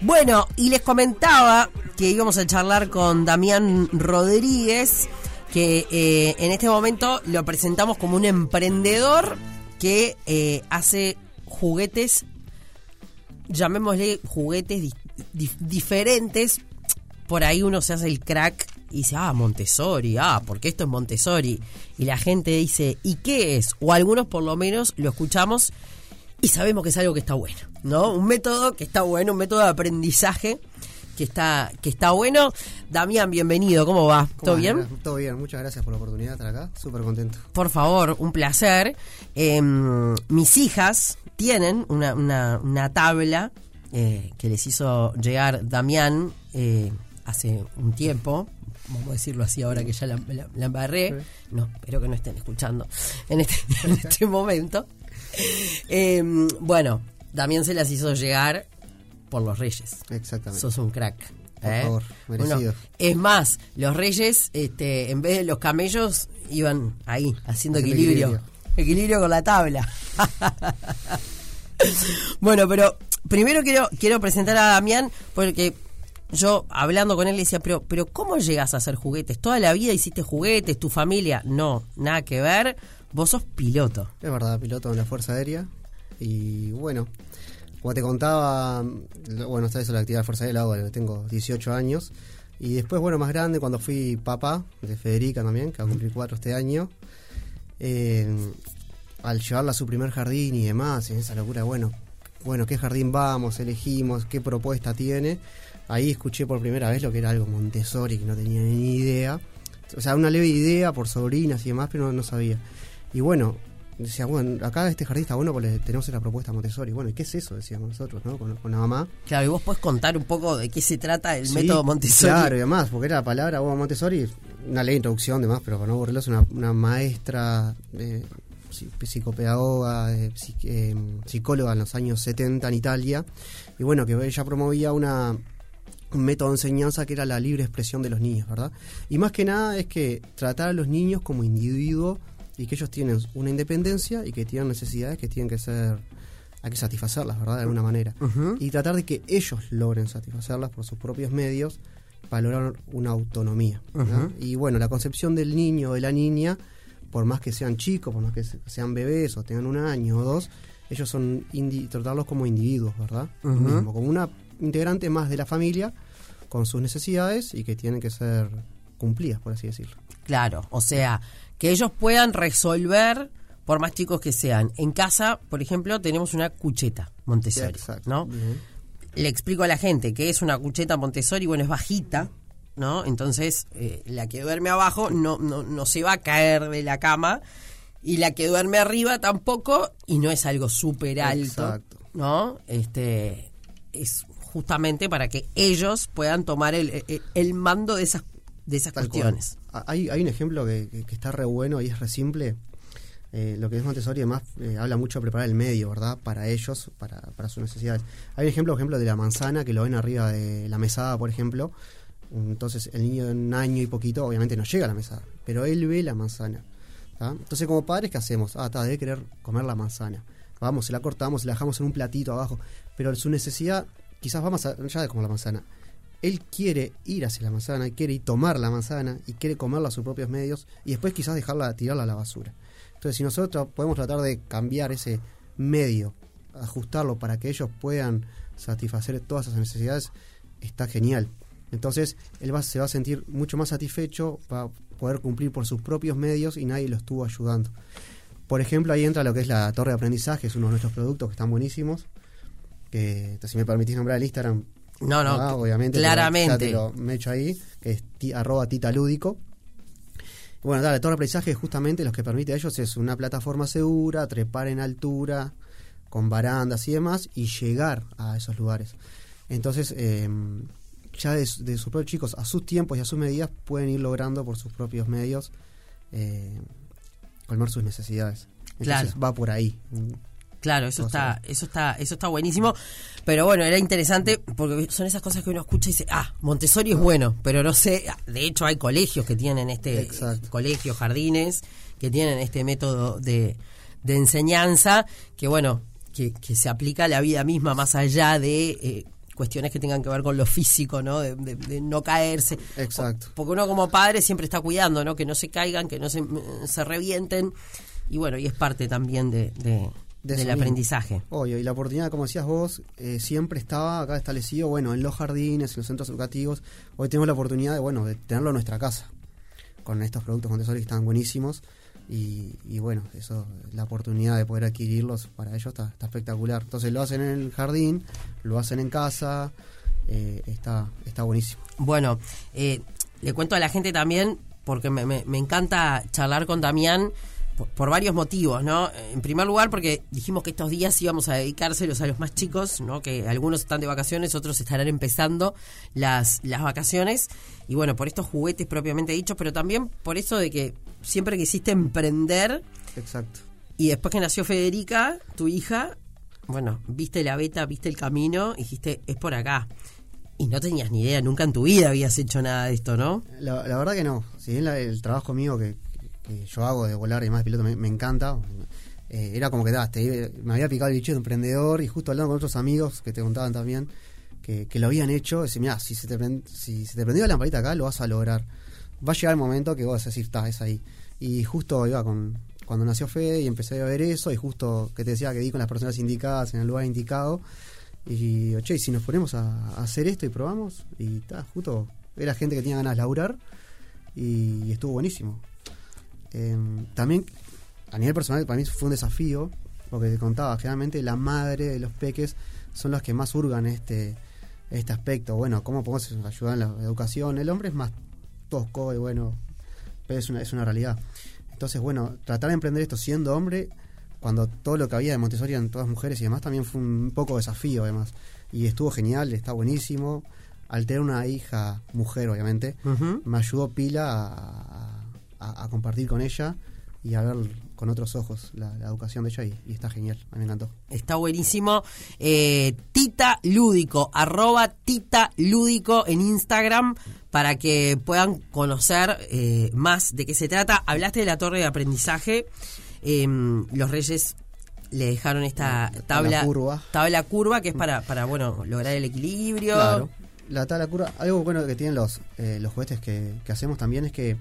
Bueno, y les comentaba que íbamos a charlar con Damián Rodríguez, que eh, en este momento lo presentamos como un emprendedor que eh, hace juguetes, llamémosle juguetes di- di- diferentes. Por ahí uno se hace el crack y dice, ah, Montessori, ah, porque esto es Montessori. Y la gente dice, ¿y qué es? O algunos por lo menos lo escuchamos y sabemos que es algo que está bueno, ¿no? Un método que está bueno, un método de aprendizaje que está, que está bueno. Damián, bienvenido, ¿cómo va? ¿Cómo ¿Todo bien? Todo bien, muchas gracias por la oportunidad de estar acá, súper contento. Por favor, un placer. Em, mis hijas tienen una, una, una tabla eh, que les hizo llegar Damián eh, hace un tiempo. Vamos a decirlo así ahora que ya la, la- la embarré. No, espero que no estén escuchando en este, en este momento. Em, bueno, Damián se las hizo llegar por los Reyes. Exactamente. Sos un crack. Por ¿eh? favor, merecido. es más, los reyes, este, en vez de los camellos, iban ahí, haciendo Haciendo equilibrio. equilibrio. Equilibrio con la tabla. bueno, pero primero quiero, quiero presentar a Damián porque yo hablando con él le decía, pero, pero ¿cómo llegas a hacer juguetes? ¿Toda la vida hiciste juguetes? ¿Tu familia? No, nada que ver. Vos sos piloto. Es verdad, piloto en la Fuerza Aérea. Y bueno, como te contaba, bueno, esta es la actividad de Fuerza Aérea, la hago desde que tengo 18 años. Y después, bueno, más grande, cuando fui papá de Federica también, que va a cumplir cuatro este año, eh, al llevarla a su primer jardín y demás, en esa locura, bueno, bueno, ¿qué jardín vamos? Elegimos, ¿qué propuesta tiene? Ahí escuché por primera vez lo que era algo Montessori, que no tenía ni idea. O sea, una leve idea por sobrinas y demás, pero no sabía. Y bueno, decía, bueno, acá este jardín está bueno porque tenemos esta propuesta Montessori. Bueno, ¿y qué es eso? Decíamos nosotros, ¿no? Con, con la mamá. Claro, y vos podés contar un poco de qué se trata el Sí, método Montessori. Claro, y además, porque era la palabra bueno, Montessori, una ley de introducción, demás, pero para no aburrirlos, una, una maestra, eh, psi- psicopedagoga, eh, psi- eh, psicóloga en los años 70 en Italia, y bueno, que ella promovía una un método de enseñanza que era la libre expresión de los niños, ¿verdad? Y más que nada es que tratar a los niños como individuo y que ellos tienen una independencia y que tienen necesidades que tienen que ser, hay que satisfacerlas, ¿verdad? De alguna manera. Y tratar de que ellos logren satisfacerlas por sus propios medios para lograr una autonomía. ¿no? Y bueno, la concepción del niño o de la niña, por más que sean chicos, por más que se- sean bebés o tengan un año o dos, ellos son tratarlos como individuos, ¿verdad? Mismo, como una integrante más de la familia con sus necesidades y que tienen que ser cumplidas, por así decirlo. Claro, o sea, que ellos puedan resolver, por más chicos que sean. En casa, por ejemplo, tenemos una cucheta Montessori, Exacto. ¿no? Le explico a la gente que es una cucheta Montessori, bueno, es bajita, ¿no? Entonces, eh, la que duerme abajo no, no, no se va a caer de la cama y la que duerme arriba tampoco y no es algo súper alto, Exacto. ¿no? Este es justamente para que ellos puedan tomar el, el- el mando de esas de esas Tal cuestiones. Ah, Hay, hay un ejemplo que, que- que está re bueno y es re simple. Eh, lo que es Montessori además eh, habla mucho de preparar el medio, ¿verdad? Para ellos, para, para sus necesidades. Hay un ejemplo, por ejemplo, de la manzana que lo ven arriba de la mesada, por ejemplo. Entonces el niño de un año y poquito obviamente no llega a la mesada, pero él ve la manzana. ¿tá? Entonces como padres, ¿qué hacemos? Ah, está, debe querer comer la manzana. Vamos, se la cortamos, se la dejamos en un platito abajo. Pero su necesidad quizás va más allá de como la manzana. Él quiere ir hacia la manzana, quiere ir tomar la manzana y quiere comerla a sus propios medios y después quizás dejarla, tirarla a la basura. Entonces, si nosotros podemos tratar de cambiar ese medio, ajustarlo para que ellos puedan satisfacer todas esas necesidades, está genial. Entonces, él se va a sentir mucho más satisfecho, va a poder cumplir por sus propios medios y nadie lo estuvo ayudando. Por ejemplo, ahí entra lo que es la torre de aprendizaje, es uno de nuestros productos que están buenísimos. Que si me permitís nombrar el Instagram, No, no, ah, obviamente. claramente. Ya te lo me echo ahí, que es ti- arroba titalúdico. Bueno, dale, todo el aprendizaje justamente lo que permite a ellos es una plataforma segura, trepar en altura, con barandas y demás, y llegar a esos lugares. Entonces, eh, ya de, su- de sus propios chicos, a sus tiempos y a sus medidas, pueden ir logrando por sus propios medios eh, colmar sus necesidades. Entonces Claro. va por ahí. Claro, eso está, eso está, eso está buenísimo. Pero bueno, era interesante porque son esas cosas que uno escucha y dice, ah, Montessori es bueno, pero no sé. De hecho, hay colegios que tienen este, Exacto. colegios, jardines, que tienen este método de, de enseñanza, que bueno, que, que se aplica a la vida misma más allá de eh, cuestiones que tengan que ver con lo físico, ¿no? De, de- de no caerse. Exacto. Porque uno como padre siempre está cuidando, ¿no? Que no se caigan, que no se, se revienten. Y bueno, y es parte también de, de- De del mismo. aprendizaje. Obvio, y la oportunidad, como decías vos, eh, siempre estaba acá establecido, bueno, en los jardines, en los centros educativos. Hoy tenemos la oportunidad de, bueno, de tenerlo en nuestra casa, con estos productos Montessori que están buenísimos. Y, y bueno, eso, la oportunidad de poder adquirirlos para ellos está, está espectacular. Entonces lo hacen en el jardín, lo hacen en casa, eh, está, está buenísimo. Bueno, eh, le cuento a la gente también, porque me, me- me encanta charlar con Damián por, por varios motivos, ¿no? En primer lugar, porque dijimos que estos días íbamos a dedicárselos a los más chicos, ¿no? Que algunos están de vacaciones, otros estarán empezando las, las vacaciones. Y bueno, por estos juguetes propiamente dichos, pero también por eso de que siempre quisiste emprender Exacto. y después que nació Federica, tu hija, bueno, viste la beta, viste el camino, y dijiste, es por acá. Y no tenías ni idea, nunca en tu vida habías hecho nada de esto, ¿no? La, la verdad que no. Si bien la- el trabajo mío que, que yo hago de volar y más de piloto me, encanta, eh, era como que te- me había picado el bicho de emprendedor y justo hablando con otros amigos que te contaban también que, lo habían hecho, decía, mira, si se te si se te prendió la lamparita acá, lo vas a lograr. Va a llegar el momento que vos vas a decir, está, es ahí. Y justo iba con cuando nació Fede y empecé a ver eso y justo que te decía que di con las personas indicadas en el lugar indicado y che, ¿y si nos ponemos a, hacer esto y probamos y ta, justo era gente que tenía ganas de laburar y estuvo buenísimo. Eh, también a nivel personal para mí fue un desafío porque te contaba, generalmente la madre de los peques son las que más hurgan este este aspecto, bueno, cómo podemos ayudar en la educación, el hombre es más tosco y bueno, pero es una, es una realidad. Entonces, bueno, tratar de emprender esto siendo hombre, cuando todo lo que había de Montessori eran todas mujeres y demás, también fue un poco desafío además. Y estuvo genial, está buenísimo. Al tener una hija mujer, obviamente, me ayudó pila a, a- a compartir con ella y a ver con otros ojos la, la educación de ella y, y está genial, a mí me encantó. Está buenísimo. Eh, Tita Lúdico, arroba Tita Lúdico en Instagram para que puedan conocer eh, más de qué se trata. Hablaste de la torre de aprendizaje. Eh, los reyes le dejaron esta La tabla curva. tabla curva que es para, para bueno, lograr el equilibrio. Claro. La tabla curva, algo bueno que tienen los, eh, los juguetes que, que hacemos también es que,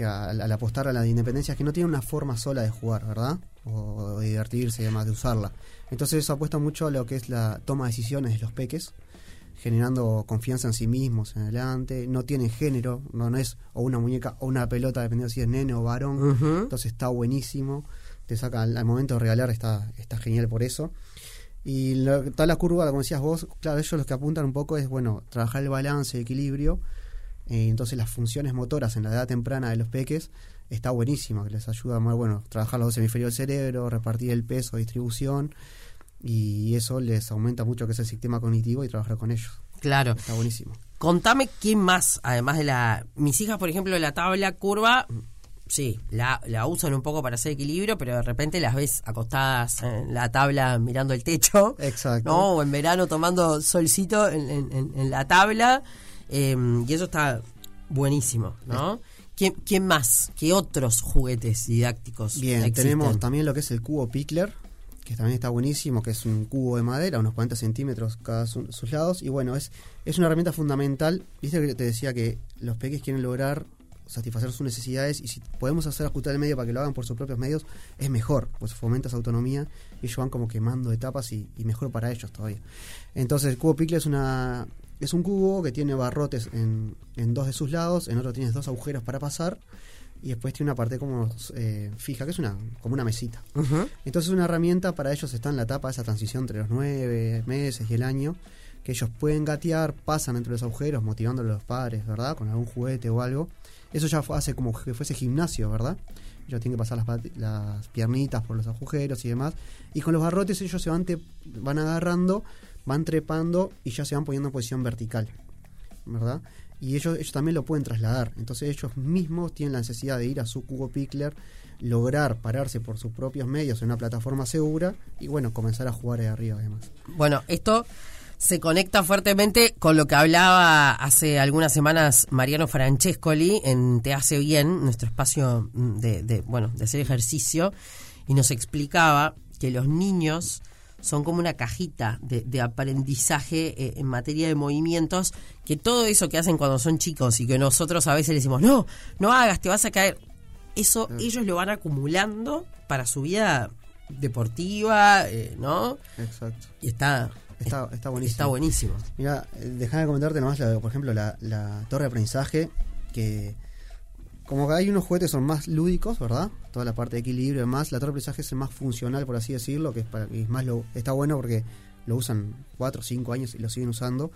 que al, al apostar a la independencia es que no tiene una forma sola de jugar, ¿verdad? O, de divertirse y demás, de usarla. Entonces eso apuesta mucho a lo que es la toma de decisiones de los peques, generando confianza en sí mismos en adelante. No tienen género, no, no es o una muñeca o una pelota, dependiendo si es nene o varón. Entonces está buenísimo. Te saca al, al momento de regalar, está, está genial por eso. Y lo, toda la curva, como decías vos, claro, ellos los que apuntan un poco es, bueno, trabajar el balance, el equilibrio. Eh, entonces las funciones motoras en la edad temprana de los peques está buenísima, que les ayuda a, bueno, trabajar los dos hemisferios del cerebro, repartir el peso, distribución. Y eso les aumenta mucho que es el sistema cognitivo y trabajar con ellos. Claro. Está buenísimo. Contame quién más, además de la... Mis hijas, por ejemplo, la tabla curva, sí, la, la usan un poco para hacer equilibrio, pero de repente las ves acostadas en la tabla mirando el techo. Exacto. ¿no? O en verano tomando solcito en, en- en- en la tabla. Eh, y eso está buenísimo, ¿no? ¿Quién, quién más? ¿Qué otros juguetes didácticos Bien, existen? tenemos también lo que es el cubo Pickler, que también está buenísimo, que es un cubo de madera, unos 40 centímetros cada su- sus lados. Y bueno, es, es una herramienta fundamental. Viste que te decía que los peques quieren lograr satisfacer sus necesidades y si podemos hacer ajustar el medio para que lo hagan por sus propios medios, es mejor, pues fomenta esa autonomía y ellos van como quemando etapas y, y mejor para ellos todavía. Entonces el cubo Pickler es una es un cubo que tiene barrotes en, en dos de sus lados, en otro tienes dos agujeros para pasar y después tiene una parte como eh, fija, que es una como una mesita. Ujú. Entonces una herramienta para ellos está en la etapa de esa transición entre los nueve meses y el año, que ellos pueden gatear, pasan entre los agujeros, motivándolo a los padres, ¿verdad? Con algún juguete o algo. Eso ya fue- hace como que fuese gimnasio, ¿verdad? Ellos tienen que pasar las, piernitas por los agujeros y demás. Y con los barrotes ellos se van, te- van agarrando, van trepando y ya se van poniendo en posición vertical, ¿verdad? Y ellos, ellos también lo pueden trasladar. Entonces ellos mismos tienen la necesidad de ir a su cubo Pickler, lograr pararse por sus propios medios en una plataforma segura y bueno, comenzar a jugar ahí arriba además. Bueno, esto se conecta fuertemente con lo que hablaba hace algunas semanas Mariano Francescoli en Te hace bien, nuestro espacio mm, de, de, bueno, de hacer ejercicio, y nos explicaba que los niños son como una cajita de, de aprendizaje eh, en materia de movimientos, que todo eso que hacen cuando son chicos y que nosotros a veces decimos, no, no hagas, te vas a caer, eso ellos lo van acumulando para su vida deportiva, eh, ¿no? Exacto. Y está, Está, está buenísimo. está buenísimo. Mira, eh, déjame comentarte nomás, la- por ejemplo, la, la torre de aprendizaje, que como que hay unos juguetes que son más lúdicos, ¿verdad? Toda la parte de equilibrio y demás, la torre de aprendizaje es el más funcional, por así decirlo, que es, para, es más lo, está bueno porque lo usan 4 o 5 años y lo siguen usando.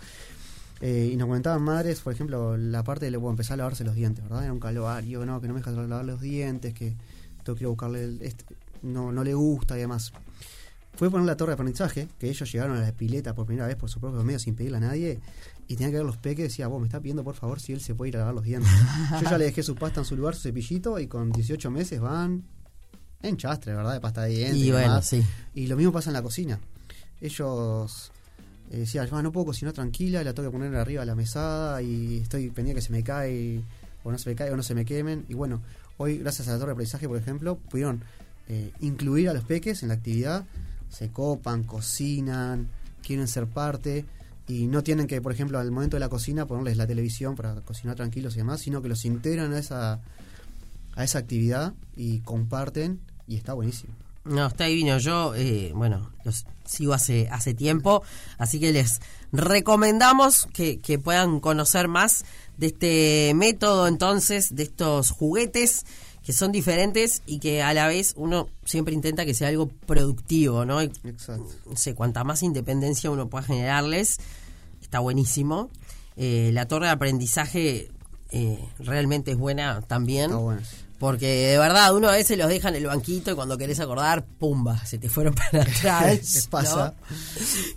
Eh, y nos comentaban madres, por ejemplo, la parte de bueno, empezar a lavarse los dientes, ¿verdad? Era un calvario, no, que no me deja lavar los dientes, que tengo que ir a buscarle, el- este, no, no le gusta y demás. Fue poner la torre de aprendizaje, que ellos llegaron a la pileta por primera vez por sus propios medios sin pedirle a nadie, y tenían que ver los peques, decía, vos me está pidiendo por favor si él se puede ir a lavar los dientes. Yo ya le dejé su pasta en su lugar, su cepillito, y con 18 meses van en chastre, ¿verdad? De pasta de dientes. Y bueno, demás. sí. Y lo mismo pasa en la cocina. Ellos eh, decían, "Ah, no puedo cocinar tranquila, la tengo que poner arriba de la mesada y estoy pendiente que se me cae, o no se me cae, o no se me quemen. Y bueno, hoy, gracias a la torre de aprendizaje, por ejemplo, pudieron eh, incluir a los peques en la actividad, se copan, cocinan, quieren ser parte. Y no tienen que, por ejemplo, al momento de la cocina ponerles la televisión para cocinar tranquilos y demás, sino que los integran a esa, a esa actividad y comparten y está buenísimo. No, está divino. Yo, eh, bueno, los sigo hace, hace tiempo, así que les recomendamos que, que puedan conocer más de este método, entonces, de estos juguetes que son diferentes y que a la vez uno siempre intenta que sea algo productivo, ¿no? Y, Exacto. no sé, cuanta más independencia uno pueda generarles, está buenísimo. Eh, la torre de aprendizaje eh, realmente es buena también. Está bueno. Porque de verdad, uno a veces los deja en el banquito y cuando querés acordar, ¡pumba! Se te fueron para atrás. Pasa. ¿no?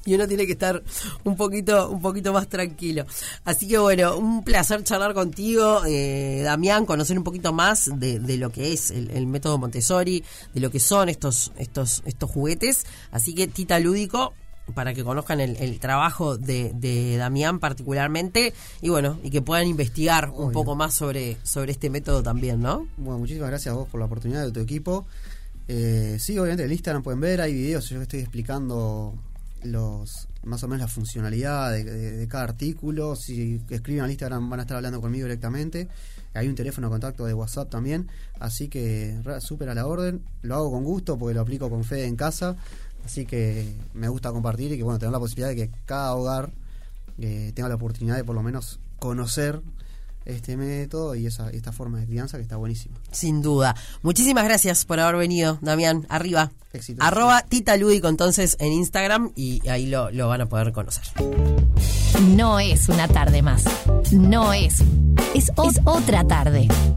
Y uno tiene que estar un poquito, un poquito más tranquilo. Así que bueno, un placer charlar contigo, eh, Damián, conocer un poquito más de, de lo que es el, el método Montessori, de lo que son estos, estos, estos juguetes. Así que Tita Lúdico, para que conozcan el, el trabajo de, de Damián particularmente y bueno, y que puedan investigar un poco más sobre, sobre este método también, ¿no? Bueno, muchísimas gracias a vos por la oportunidad de tu equipo. Eh, sí, obviamente en el Instagram pueden ver, hay videos, yo estoy explicando los más o menos la funcionalidad de, de- de cada artículo. Si escriben al Instagram van a estar hablando conmigo directamente. Hay un teléfono de contacto de WhatsApp también, así que súper a la orden. Lo hago con gusto porque lo aplico con fe en casa, así que me gusta compartir y que bueno, tener la posibilidad de que cada hogar eh, tenga la oportunidad de por lo menos conocer este método y esa, esta forma de crianza que está buenísima. Sin duda. Muchísimas gracias por haber venido, Damián. Arriba. Éxitos. Arroba Tita Lúdico entonces en Instagram y ahí lo, lo van a poder conocer. No es una tarde más. No es. Es, es otra tarde.